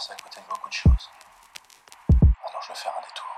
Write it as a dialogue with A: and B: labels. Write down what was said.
A: passé à côté beaucoup de choses. Alors je vais faire un détour.